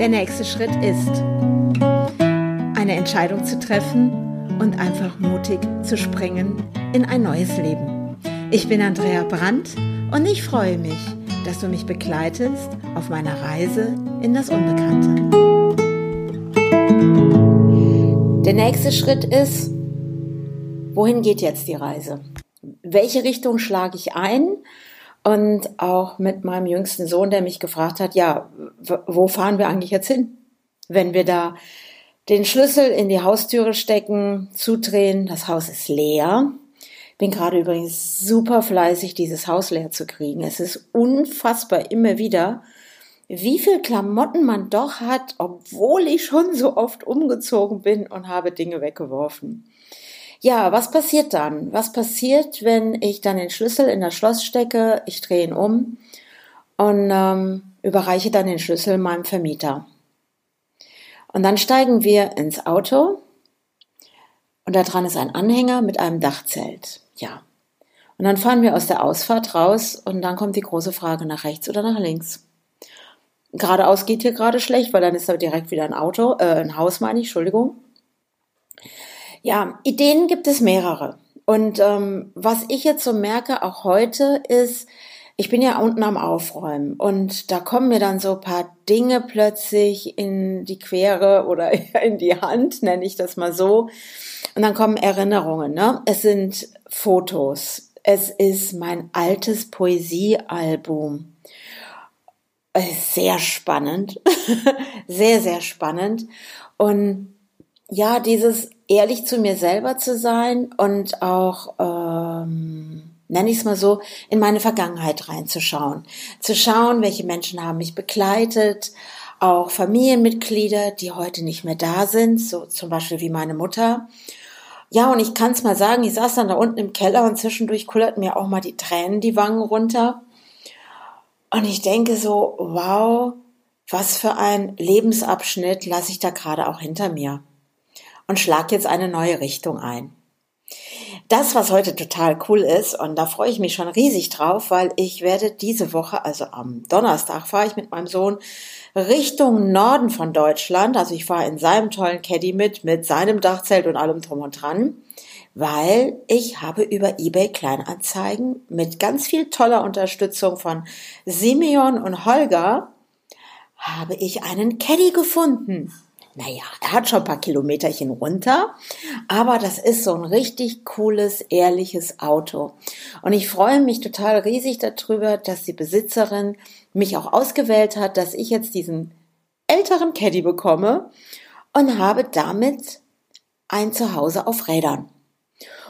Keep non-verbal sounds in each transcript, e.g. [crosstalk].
Der nächste Schritt ist, eine Entscheidung zu treffen und einfach mutig zu springen in ein neues Leben. Ich bin Andrea Brandt und ich freue mich, dass du mich begleitest auf meiner Reise in das Unbekannte. Der nächste Schritt ist, wohin geht jetzt die Reise? Welche Richtung schlage ich ein? Und auch mit meinem jüngsten Sohn, der mich gefragt hat, ja, wo fahren wir eigentlich jetzt hin? Wenn wir da den Schlüssel in die Haustüre stecken, zudrehen, das Haus ist leer. Bin gerade übrigens super fleißig, dieses Haus leer zu kriegen. Es ist unfassbar immer wieder, wie viel Klamotten man doch hat, obwohl ich schon so oft umgezogen bin und habe Dinge weggeworfen. Ja, was passiert dann? Was passiert, wenn ich dann den Schlüssel in das Schloss stecke, ich drehe ihn um und ähm, überreiche dann den Schlüssel meinem Vermieter? Und dann steigen wir ins Auto und da dran ist ein Anhänger mit einem Dachzelt. Ja. Und dann fahren wir aus der Ausfahrt raus und dann kommt die große Frage nach rechts oder nach links. Geradeaus geht hier gerade schlecht, weil dann ist da direkt wieder ein Auto, äh, ein Haus meine ich, Entschuldigung. Ja, Ideen gibt es mehrere. Und ähm, was ich jetzt so merke, auch heute, ist, ich bin ja unten am Aufräumen und da kommen mir dann so ein paar Dinge plötzlich in die Quere oder [laughs] in die Hand, nenne ich das mal so. Und dann kommen Erinnerungen. Ne? Es sind Fotos. Es ist mein altes Poesiealbum. Sehr spannend. [laughs] sehr, sehr spannend. Und ja, dieses ehrlich zu mir selber zu sein und auch, ähm, nenne ich es mal so, in meine Vergangenheit reinzuschauen. Zu schauen, welche Menschen haben mich begleitet, auch Familienmitglieder, die heute nicht mehr da sind, so zum Beispiel wie meine Mutter. Ja, und ich kann es mal sagen, ich saß dann da unten im Keller und zwischendurch kullerten mir auch mal die Tränen die Wangen runter. Und ich denke so, wow, was für ein Lebensabschnitt lasse ich da gerade auch hinter mir und schlag jetzt eine neue Richtung ein. Das, was heute total cool ist, und da freue ich mich schon riesig drauf, weil ich werde diese Woche, also am Donnerstag, fahre ich mit meinem Sohn Richtung Norden von Deutschland. Also ich fahre in seinem tollen Caddy mit, mit seinem Dachzelt und allem drum und dran, weil ich habe über eBay Kleinanzeigen mit ganz viel toller Unterstützung von Simeon und Holger habe ich einen Caddy gefunden naja, er hat schon ein paar Kilometerchen runter, aber das ist so ein richtig cooles, ehrliches Auto. Und ich freue mich total riesig darüber, dass die Besitzerin mich auch ausgewählt hat, dass ich jetzt diesen älteren Caddy bekomme und habe damit ein Zuhause auf Rädern.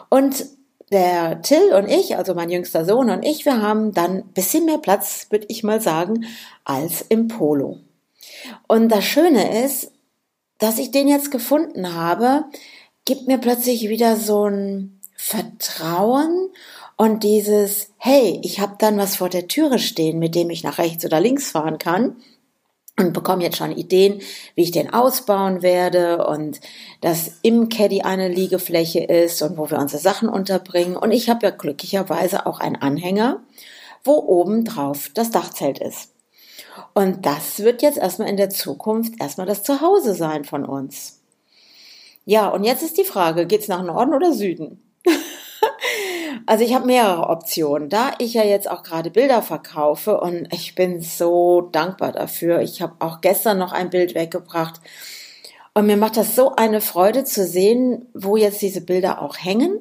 Und der Till und ich, also mein jüngster Sohn und ich, wir haben dann ein bisschen mehr Platz, würde ich mal sagen, als im Polo. Und das Schöne ist, dass ich den jetzt gefunden habe, gibt mir plötzlich wieder so ein Vertrauen und dieses, hey, ich habe dann was vor der Türe stehen, mit dem ich nach rechts oder links fahren kann und bekomme jetzt schon Ideen, wie ich den ausbauen werde und dass im Caddy eine Liegefläche ist und wo wir unsere Sachen unterbringen. Und ich habe ja glücklicherweise auch einen Anhänger, wo oben drauf das Dachzelt ist. Und das wird jetzt erstmal in der Zukunft erstmal das Zuhause sein von uns. Ja, und jetzt ist die Frage, geht's nach Norden oder Süden? [laughs] also ich habe mehrere Optionen. Da ich ja jetzt auch gerade Bilder verkaufe und ich bin so dankbar dafür. Ich habe auch gestern noch ein Bild weggebracht. Und mir macht das so eine Freude zu sehen, wo jetzt diese Bilder auch hängen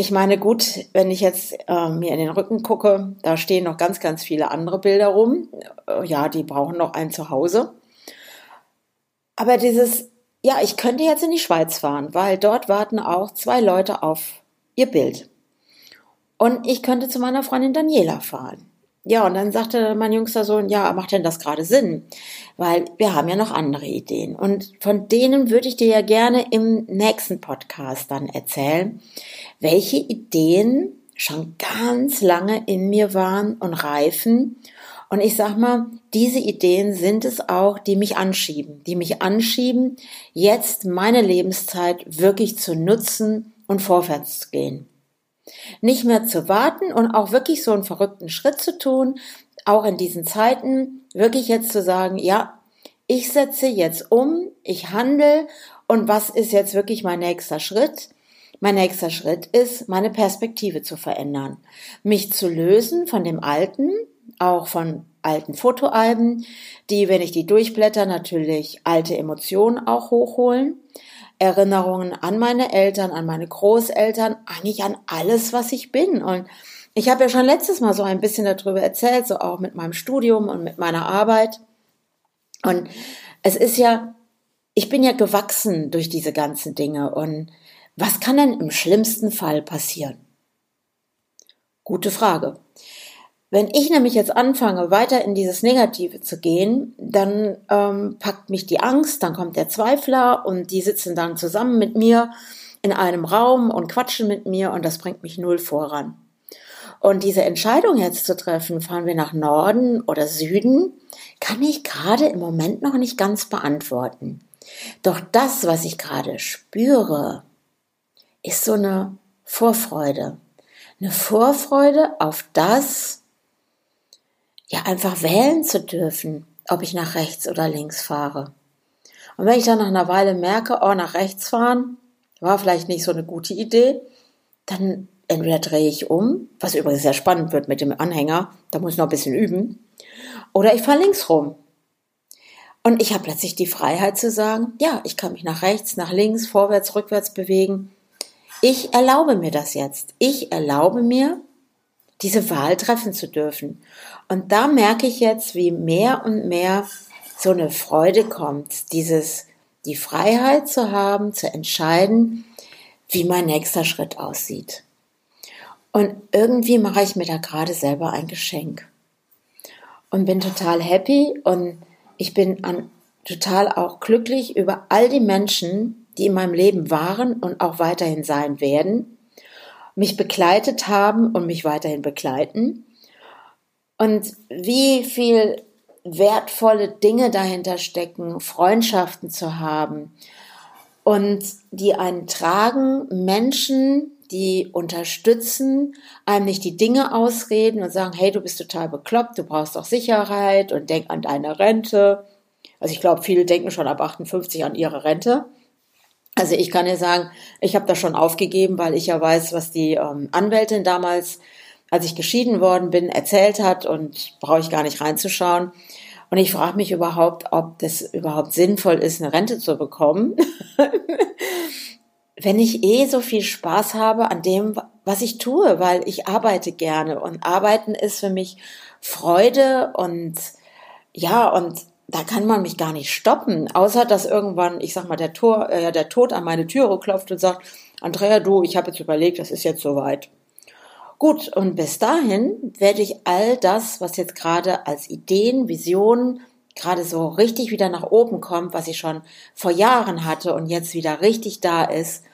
ich meine, gut, wenn ich jetzt äh, mir in den Rücken gucke, da stehen noch ganz, ganz viele andere Bilder rum. Äh, ja, die brauchen noch ein Zuhause. Aber dieses, ja, ich könnte jetzt in die Schweiz fahren, weil dort warten auch zwei Leute auf ihr Bild. Und ich könnte zu meiner Freundin Daniela fahren. Ja, und dann sagte mein jüngster Sohn, ja, macht denn das gerade Sinn? Weil wir haben ja noch andere Ideen. Und von denen würde ich dir ja gerne im nächsten Podcast dann erzählen, welche Ideen schon ganz lange in mir waren und reifen. Und ich sag mal, diese Ideen sind es auch, die mich anschieben, die mich anschieben, jetzt meine Lebenszeit wirklich zu nutzen und vorwärts zu gehen. Nicht mehr zu warten und auch wirklich so einen verrückten Schritt zu tun, auch in diesen Zeiten, wirklich jetzt zu sagen, ja, ich setze jetzt um, ich handle und was ist jetzt wirklich mein nächster Schritt? Mein nächster Schritt ist, meine Perspektive zu verändern, mich zu lösen von dem Alten, auch von alten Fotoalben, die, wenn ich die durchblätter, natürlich alte Emotionen auch hochholen. Erinnerungen an meine Eltern, an meine Großeltern, eigentlich an alles, was ich bin. Und ich habe ja schon letztes Mal so ein bisschen darüber erzählt, so auch mit meinem Studium und mit meiner Arbeit. Und es ist ja, ich bin ja gewachsen durch diese ganzen Dinge. Und was kann denn im schlimmsten Fall passieren? Gute Frage. Wenn ich nämlich jetzt anfange, weiter in dieses Negative zu gehen, dann ähm, packt mich die Angst, dann kommt der Zweifler und die sitzen dann zusammen mit mir in einem Raum und quatschen mit mir und das bringt mich null voran. Und diese Entscheidung jetzt zu treffen, fahren wir nach Norden oder Süden, kann ich gerade im Moment noch nicht ganz beantworten. Doch das, was ich gerade spüre, ist so eine Vorfreude. Eine Vorfreude auf das, ja, einfach wählen zu dürfen, ob ich nach rechts oder links fahre. Und wenn ich dann nach einer Weile merke, oh, nach rechts fahren, war vielleicht nicht so eine gute Idee, dann entweder drehe ich um, was übrigens sehr spannend wird mit dem Anhänger, da muss ich noch ein bisschen üben, oder ich fahre links rum. Und ich habe plötzlich die Freiheit zu sagen, ja, ich kann mich nach rechts, nach links, vorwärts, rückwärts bewegen. Ich erlaube mir das jetzt. Ich erlaube mir, diese Wahl treffen zu dürfen. Und da merke ich jetzt, wie mehr und mehr so eine Freude kommt, dieses, die Freiheit zu haben, zu entscheiden, wie mein nächster Schritt aussieht. Und irgendwie mache ich mir da gerade selber ein Geschenk. Und bin total happy und ich bin an, total auch glücklich über all die Menschen, die in meinem Leben waren und auch weiterhin sein werden, mich begleitet haben und mich weiterhin begleiten. Und wie viel wertvolle Dinge dahinter stecken, Freundschaften zu haben und die einen tragen, Menschen, die unterstützen, einem nicht die Dinge ausreden und sagen, hey, du bist total bekloppt, du brauchst doch Sicherheit und denk an deine Rente. Also ich glaube, viele denken schon ab 58 an ihre Rente. Also ich kann dir sagen, ich habe das schon aufgegeben, weil ich ja weiß, was die ähm, Anwältin damals, als ich geschieden worden bin, erzählt hat und brauche ich gar nicht reinzuschauen. Und ich frage mich überhaupt, ob das überhaupt sinnvoll ist, eine Rente zu bekommen. [laughs] wenn ich eh so viel Spaß habe an dem, was ich tue, weil ich arbeite gerne und arbeiten ist für mich Freude und ja, und da kann man mich gar nicht stoppen, außer dass irgendwann, ich sag mal, der, Tor, äh, der Tod an meine Türe klopft und sagt, Andrea, du, ich habe jetzt überlegt, das ist jetzt soweit. Gut, und bis dahin werde ich all das, was jetzt gerade als Ideen, Visionen, gerade so richtig wieder nach oben kommt, was ich schon vor Jahren hatte und jetzt wieder richtig da ist,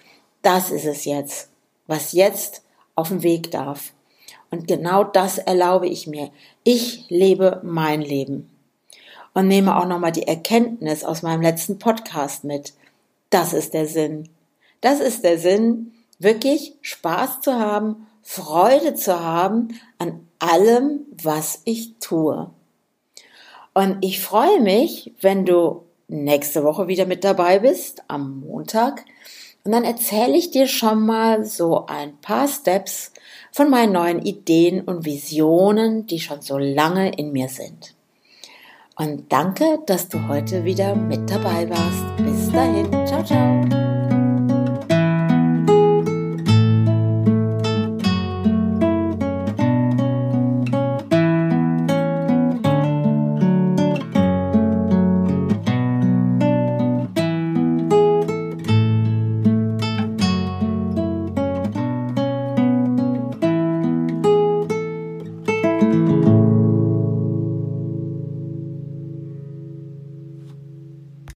das ist es jetzt, was jetzt auf dem Weg darf. Und genau das erlaube ich mir. Ich lebe mein Leben. Und nehme auch nochmal die Erkenntnis aus meinem letzten Podcast mit. Das ist der Sinn. Das ist der Sinn, wirklich Spaß zu haben, Freude zu haben an allem, was ich tue. Und ich freue mich, wenn du nächste Woche wieder mit dabei bist, am Montag, und dann erzähle ich dir schon mal so ein paar Steps von meinen neuen Ideen und Visionen, die schon so lange in mir sind. Und danke, dass du heute wieder mit dabei warst. Bis dahin. Ciao, ciao.